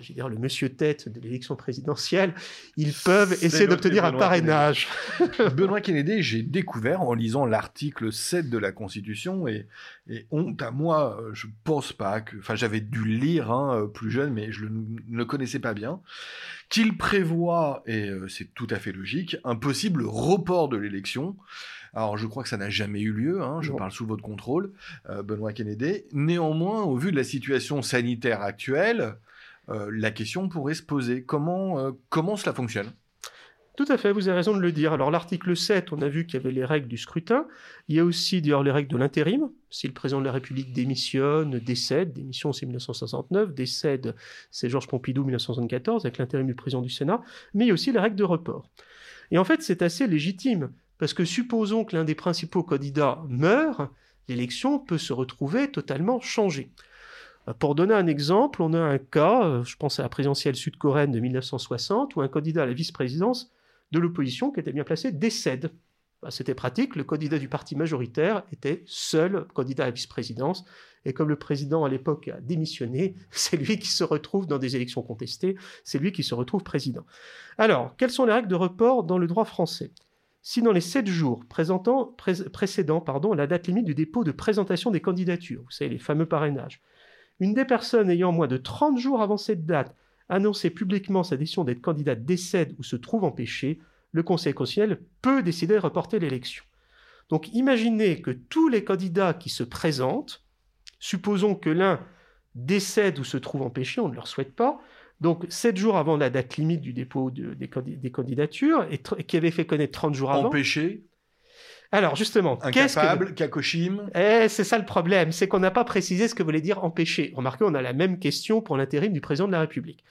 je dire, le monsieur tête de l'élection présidentielle, ils peuvent essayer d'obtenir un parrainage. Benoît Kennedy, j'ai découvert en lisant l'article 7 de la Constitution, et, honte à moi, je pense pas que, enfin j'avais dû le lire hein, plus jeune, mais je ne le connaissais pas bien, qu'il prévoit, et euh, c'est tout à fait logique, un possible report de l'élection. Alors je crois que ça n'a jamais eu lieu, hein, je parle sous votre contrôle, euh, Benoît Kennedy. Néanmoins, au vu de la situation sanitaire actuelle, euh, la question pourrait se poser. Comment, euh, comment cela fonctionne? Tout à fait, vous avez raison de le dire. Alors l'article 7, on a vu qu'il y avait les règles du scrutin. Il y a aussi d'ailleurs les règles de l'intérim. Si le président de la République démissionne, décède, démission c'est 1969, décède c'est Georges Pompidou 1974 avec l'intérim du président du Sénat, mais il y a aussi les règles de report. Et en fait c'est assez légitime, parce que supposons que l'un des principaux candidats meurt, l'élection peut se retrouver totalement changée. Pour donner un exemple, on a un cas, euh, je pense à la présidentielle sud-coréenne de 1960, où un candidat à la vice-présidence de l'opposition, qui était bien placé, décède. Bah, c'était pratique, le candidat du parti majoritaire était seul candidat à la vice-présidence. Et comme le président à l'époque a démissionné, c'est lui qui se retrouve dans des élections contestées, c'est lui qui se retrouve président. Alors, quelles sont les règles de report dans le droit français? Si dans les sept jours précédant la date limite du dépôt de présentation des candidatures, vous savez, les fameux parrainages, une des personnes ayant moins de 30 jours avant cette date annoncé publiquement sa décision d'être candidat décède ou se trouve empêché, le Conseil constitutionnel peut décider de reporter l'élection. Donc imaginez que tous les candidats qui se présentent, supposons que l'un décède ou se trouve empêché, on ne leur souhaite pas, donc sept jours avant la date limite du dépôt des, candidatures, et, qui avait fait connaître 30 jours avant. Empêché alors justement, incapable, que... Eh, c'est ça le problème, c'est qu'on n'a pas précisé ce que voulait dire empêcher. Remarquez, on a la même question pour l'intérim du président de la République.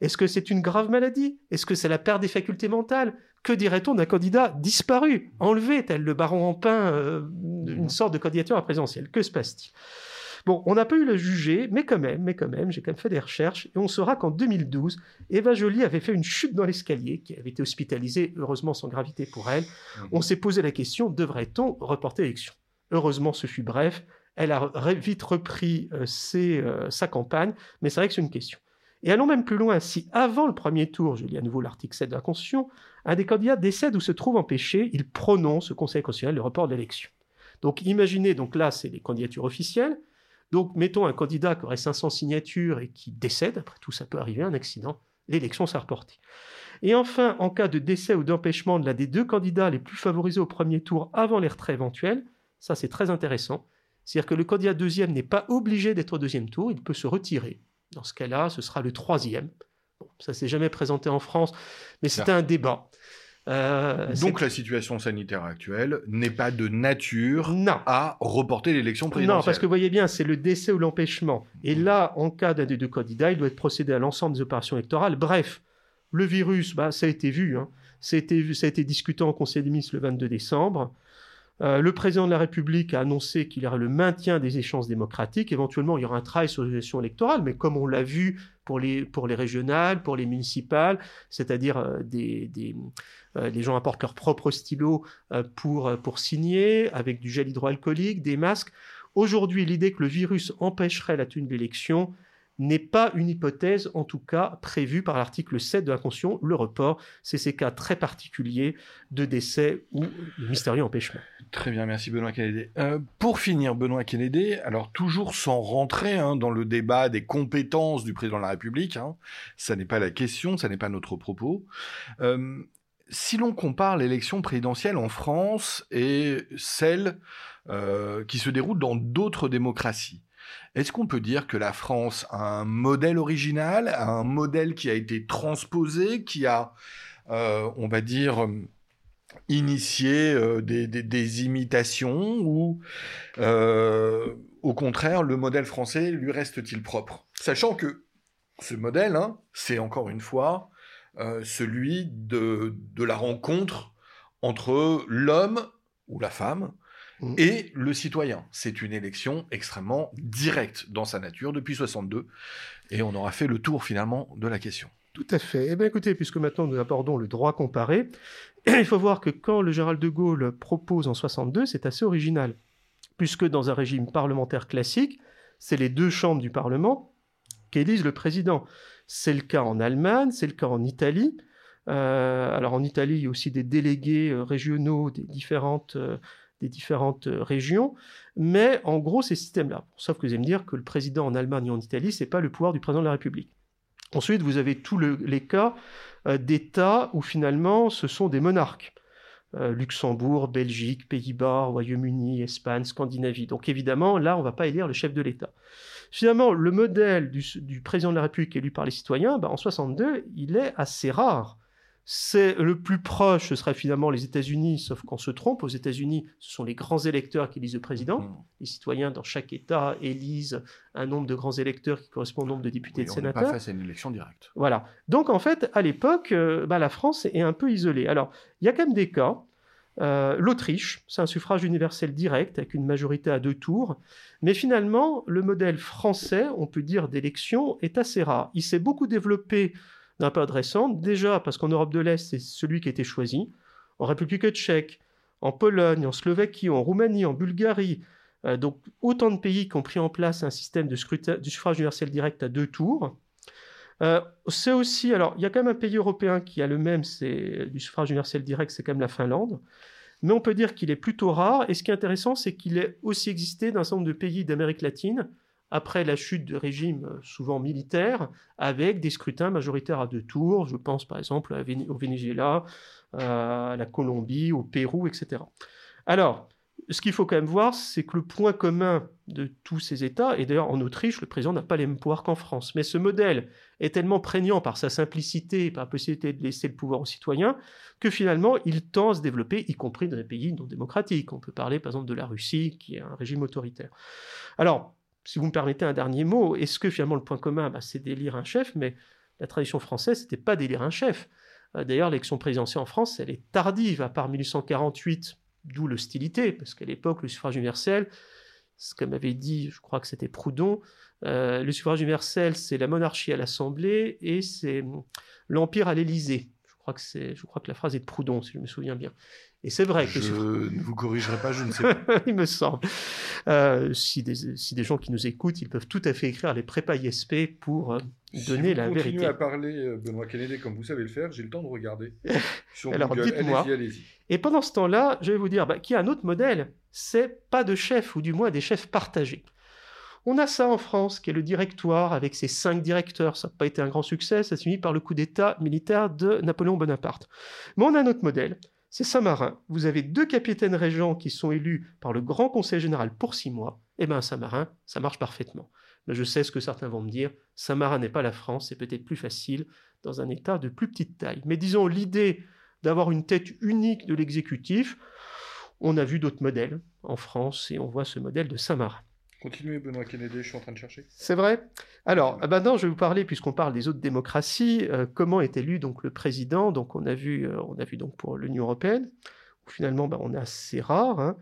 Est-ce que c'est une grave maladie? Est-ce que c'est la perte des facultés mentales? Que dirait-on d'un candidat disparu, enlevé, tel le baron en pain, euh, une sorte de candidature à présidentielle? Que se passe-t-il? Bon, on n'a pas eu le juger, mais quand même, mais quand même, j'ai quand même fait des recherches, et on saura qu'en 2012, Eva Joly avait fait une chute dans l'escalier, qui avait été hospitalisée, heureusement sans gravité pour elle. Mhm. On s'est posé la question, devrait-on reporter l'élection? Heureusement, ce fut bref. Elle a vite repris euh, euh, sa campagne, mais c'est vrai que c'est une question. Et allons même plus loin, si avant le premier tour, je lis à nouveau l'article 7 de la Constitution, un des candidats décède ou se trouve empêché, il prononce au Conseil constitutionnel le report de l'élection. Donc imaginez, donc là c'est les candidatures officielles, donc, mettons un candidat qui aurait 500 signatures et qui décède, après tout, ça peut arriver, un accident, l'élection sera reportée. Et enfin, en cas de décès ou d'empêchement de l'un des deux candidats les plus favorisés au premier tour avant les retraits éventuels, ça c'est très intéressant, c'est-à-dire que le candidat deuxième n'est pas obligé d'être au deuxième tour, il peut se retirer. Dans ce cas-là, ce sera le troisième. Bon, ça s'est jamais présenté en France, mais c'est un débat. Euh, Donc la situation sanitaire actuelle n'est pas de nature à reporter l'élection présidentielle. Non, parce que vous voyez bien, c'est le décès ou l'empêchement. Et là, en cas d'un des deux candidats, il doit être procédé à l'ensemble des opérations électorales. Bref, le virus, bah, ça a été vu. Hein. Ça, a été, ça a été discuté en Conseil des ministres le 22 décembre. Euh, le président de la République a annoncé qu'il y aurait le maintien des échanges démocratiques. Éventuellement, il y aura un travail sur les élections électorales, mais comme on l'a vu pour les, pour les régionales, pour les municipales, c'est-à-dire euh, des, des euh, les gens apportent leur propre stylo pour, pour signer, avec du gel hydroalcoolique, des masques. Aujourd'hui, l'idée que le virus empêcherait la tenue de l'élection, n'est pas une hypothèse, en tout cas prévue par l'article 7 de la Constitution. Le report, c'est ces cas très particuliers de décès ou de mystérieux empêchement. Très bien, merci Benoît Kennedy. Euh, pour finir, Benoît Kennedy, alors toujours sans rentrer hein, dans le débat des compétences du président de la République, hein, ça n'est pas la question, ça n'est pas notre propos. Euh, si l'on compare l'élection présidentielle en France et celle euh, qui se déroule dans d'autres démocraties, est-ce qu'on peut dire que la France a un modèle original, un modèle qui a été transposé, qui a, euh, on va dire, initié euh, des, imitations, ou euh, au contraire, le modèle français lui reste-t-il propre? Sachant que ce modèle, hein, c'est encore une fois celui de la rencontre entre l'homme ou la femme Mm. et le citoyen. C'est une élection extrêmement directe dans sa nature depuis 62, et on aura fait le tour finalement de la question. Tout à fait. Eh bien écoutez, puisque maintenant nous abordons le droit comparé, il faut voir que quand le général de Gaulle propose en 62, c'est assez original, puisque dans un régime parlementaire classique, c'est les deux chambres du Parlement qui élisent le président. C'est le cas en Allemagne, c'est le cas en Italie. Euh, alors en Italie, il y a aussi des délégués euh, régionaux des différentes euh, des différentes euh, régions. Mais en gros, ces systèmes-là. Sauf que vous allez me dire que le président en Allemagne et en Italie, c'est pas le pouvoir du président de la République. Ensuite, vous avez tous les cas euh, d'États où finalement ce sont des monarques. Euh, Luxembourg, Belgique, Pays-Bas, Royaume-Uni, Espagne, Scandinavie. Donc évidemment, là, on ne va pas élire le chef de l'État. Finalement, le modèle du, président de la République élu par les citoyens, bah, en 62, il est assez rare c'est le plus proche, ce serait finalement les États-Unis, sauf qu'on se trompe. Aux États-Unis, ce sont les grands électeurs qui élisent le président. Mmh. Les citoyens dans chaque État élisent un nombre de grands électeurs qui correspond au nombre de députés et de sénateurs. On pas face à une élection directe. Voilà. Donc en fait, à l'époque, euh, bah, la France est un peu isolée. Alors, il y a quand même des cas. Euh, L'Autriche, c'est un suffrage universel direct avec une majorité à deux tours. Mais finalement, le modèle français, on peut dire, d'élection est assez rare. Il s'est beaucoup développé d'un période récente. Déjà parce qu'en Europe de l'Est, c'est celui qui a été choisi. En République tchèque, en Pologne, en Slovaquie, en Roumanie, en Bulgarie. Euh, donc autant de pays qui ont pris en place un système du suffrage universel direct à deux tours. Euh, c'est aussi, alors il y a quand même un pays européen qui a le même, c'est du suffrage universel direct, c'est quand même la Finlande. Mais on peut dire qu'il est plutôt rare. Et ce qui est intéressant, c'est qu'il est aussi existé dans un certain nombre de pays d'Amérique latine, après la chute de régimes euh, souvent militaires, avec des scrutins majoritaires à deux tours. Je pense par exemple au Venezuela, à la Colombie, au Pérou, etc. Alors, ce qu'il faut quand même voir, c'est que le point commun de tous ces États, et d'ailleurs en Autriche, le président n'a pas les mêmes pouvoirs qu'en France, mais ce modèle est tellement prégnant par sa simplicité, par la possibilité de laisser le pouvoir aux citoyens, que finalement il tend à se développer, y compris dans des pays non démocratiques. On peut parler par exemple de la Russie, qui est un régime autoritaire. Alors, si vous me permettez un dernier mot, est-ce que finalement le point commun, bah, c'est d'élire un chef, mais la tradition française, n'était pas d'élire un chef. Euh, d'ailleurs, l'élection présidentielle en France, elle est tardive, à part 1848, d'où l'hostilité, parce qu'à l'époque, le suffrage universel, comme avait dit, je crois que c'était Proudhon, euh, le suffrage universel, c'est la monarchie à l'Assemblée et c'est l'empire à l'Élysée. Je crois que c'est, je crois que la phrase est de Proudhon, si je me souviens bien. Et c'est vrai que... Je ne vous corrigerai pas, je ne sais pas. il me semble. Euh, si, des, si, des, gens qui nous écoutent, ils peuvent tout à fait écrire les prépas ISP pour euh, donner la vérité. Si vous à parler euh, Benoît Kennedy comme vous savez le faire, j'ai le temps de regarder. Sur Alors dites-moi. Et pendant ce temps-là, je vais vous dire bah, qu'il y a un autre modèle. C'est pas de chef, ou du moins des chefs partagés. On a ça en France, qui est le directoire avec ses cinq directeurs. Ça n'a pas été un grand succès, ça s'est fini par le coup d'État militaire de Napoléon Bonaparte. Mais on a un autre modèle c'est Saint-Marin. Vous avez deux capitaines régents qui sont élus par le Grand Conseil Général pour six mois. Eh bien, Saint-Marin, ça marche parfaitement. Je sais ce que certains vont me dire. Saint-Marin n'est pas la France, c'est peut-être plus facile dans un État de plus petite taille. Mais disons, l'idée d'avoir une tête unique de l'exécutif, on a vu d'autres modèles en France et on voit ce modèle de Saint-Marin. Continuez, Benoît Kennedy, je suis en train de chercher. C'est vrai? Alors, maintenant, je vais vous parler, puisqu'on parle des autres démocraties, euh, comment est élu donc, le président? Donc, on a vu, euh, on a vu donc, pour l'Union européenne, où finalement, bah, on est assez rare. Hein.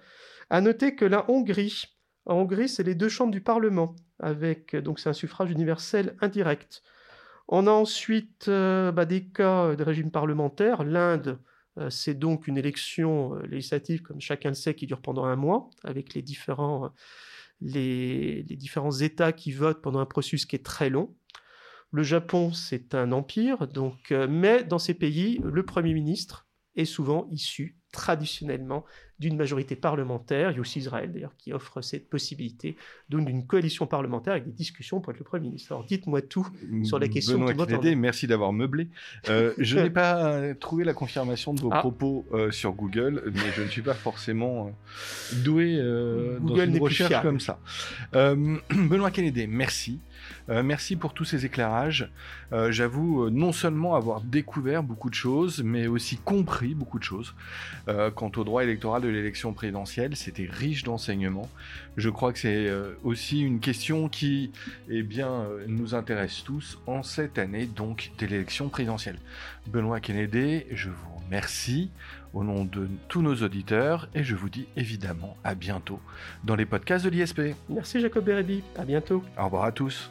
À noter que la Hongrie, en Hongrie, c'est les deux chambres du Parlement, avec donc c'est un suffrage universel indirect. On a ensuite euh, bah, des cas de régime parlementaire. L'Inde, c'est donc une élection législative, comme chacun le sait, qui dure pendant un mois, avec les différents les, différents États qui votent pendant un processus qui est très long. Le Japon, c'est un empire, donc, euh, mais dans ces pays, le Premier ministre est souvent issu traditionnellement d'une majorité parlementaire. Il y a aussi Israël d'ailleurs qui offre cette possibilité d'une coalition parlementaire avec des discussions pour être le Premier ministre. Alors dites-moi tout sur la question. Benoît Kennedy, merci d'avoir meublé. Euh, je n'ai pas trouvé la confirmation de vos ah. propos euh, sur Google, mais je ne suis pas forcément euh, doué dans une recherche comme ça. Benoît Kennedy, merci. Euh, merci pour tous ces éclairages. Euh, j'avoue euh, non seulement avoir découvert beaucoup de choses, mais aussi compris beaucoup de choses. quant au droit électoral de l'élection présidentielle, c'était riche d'enseignements. Je crois que c'est aussi une question qui eh bien, nous intéresse tous en cette année donc de l'élection présidentielle. Benoît Kennedy, je vous remercie au nom de tous nos auditeurs et je vous dis évidemment à bientôt dans les podcasts de l'ISP. Merci Jacob Bérébi, à bientôt. Au revoir à tous.